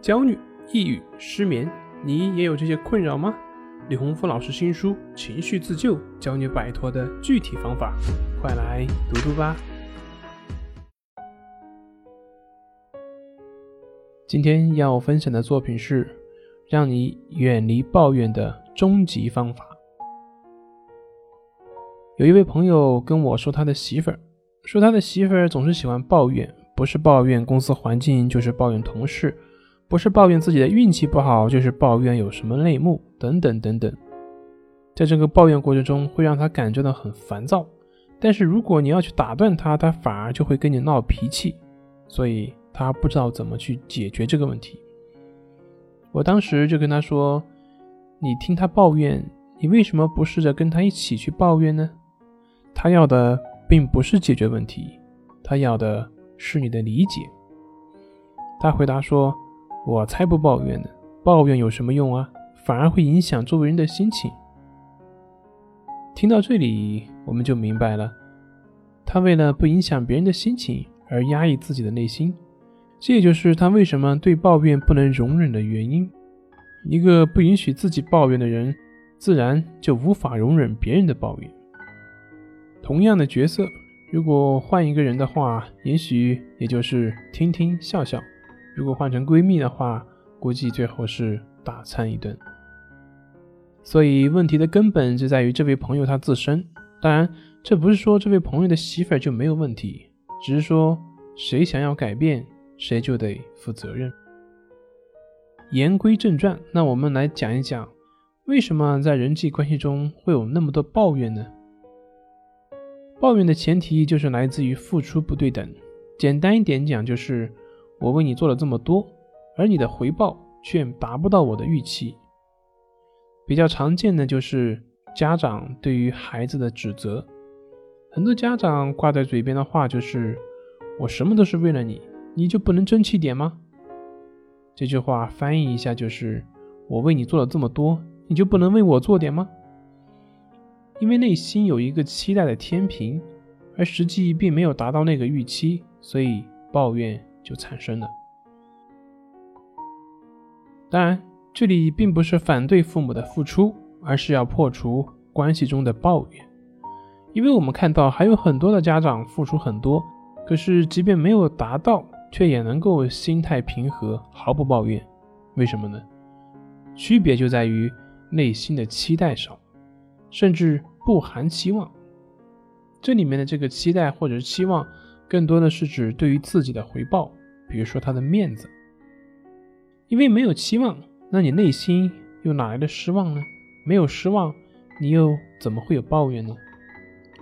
焦虑、抑郁、失眠，你也有这些困扰吗？李洪福老师新书《情绪自救》教你摆脱的具体方法，快来读读吧。今天要分享的作品是让你远离抱怨的终极方法。有一位朋友跟我说，他的媳妇儿说，他的媳妇儿总是喜欢抱怨，不是抱怨公司环境，就是抱怨同事。不是抱怨自己的运气不好，就是抱怨有什么内幕等等等等。在这个抱怨过程中，会让他感觉到很烦躁。但是如果你要去打断他，他反而就会跟你闹脾气，所以他不知道怎么去解决这个问题。我当时就跟他说：“你听他抱怨，你为什么不试着跟他一起去抱怨呢？他要的并不是解决问题，他要的是你的理解。”他回答说。我才不抱怨呢！抱怨有什么用啊？反而会影响周围人的心情。听到这里，我们就明白了，他为了不影响别人的心情而压抑自己的内心，这也就是他为什么对抱怨不能容忍的原因。一个不允许自己抱怨的人，自然就无法容忍别人的抱怨。同样的角色，如果换一个人的话，也许也就是听听笑笑。如果换成闺蜜的话，估计最后是大餐一顿。所以问题的根本就在于这位朋友他自身。当然，这不是说这位朋友的媳妇儿就没有问题，只是说谁想要改变，谁就得负责任。言归正传，那我们来讲一讲，为什么在人际关系中会有那么多抱怨呢？抱怨的前提就是来自于付出不对等。简单一点讲，就是。我为你做了这么多，而你的回报却达不到我的预期。比较常见的就是家长对于孩子的指责，很多家长挂在嘴边的话就是：“我什么都是为了你，你就不能争气点吗？”这句话翻译一下就是：“我为你做了这么多，你就不能为我做点吗？”因为内心有一个期待的天平，而实际并没有达到那个预期，所以抱怨。就产生了。当然，这里并不是反对父母的付出，而是要破除关系中的抱怨。因为我们看到还有很多的家长付出很多，可是即便没有达到，却也能够心态平和，毫不抱怨。为什么呢？区别就在于内心的期待少，甚至不含期望。这里面的这个期待或者期望。更多的是指对于自己的回报，比如说他的面子。因为没有期望，那你内心又哪来的失望呢？没有失望，你又怎么会有抱怨呢？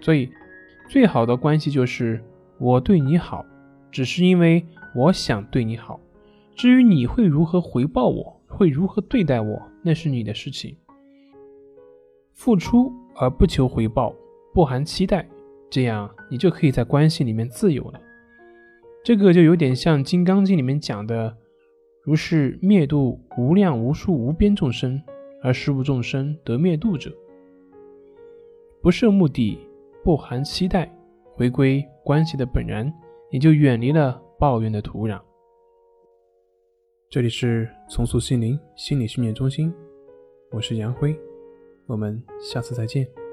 所以，最好的关系就是我对你好，只是因为我想对你好。至于你会如何回报我，会如何对待我，那是你的事情。付出而不求回报，不含期待。这样，你就可以在关系里面自由了。这个就有点像《金刚经》里面讲的：“如是灭度无量无数无边众生，而实无众生得灭度者。”不设目的，不含期待，回归关系的本然，你就远离了抱怨的土壤。这里是重塑心灵心理训练中心，我是杨辉，我们下次再见。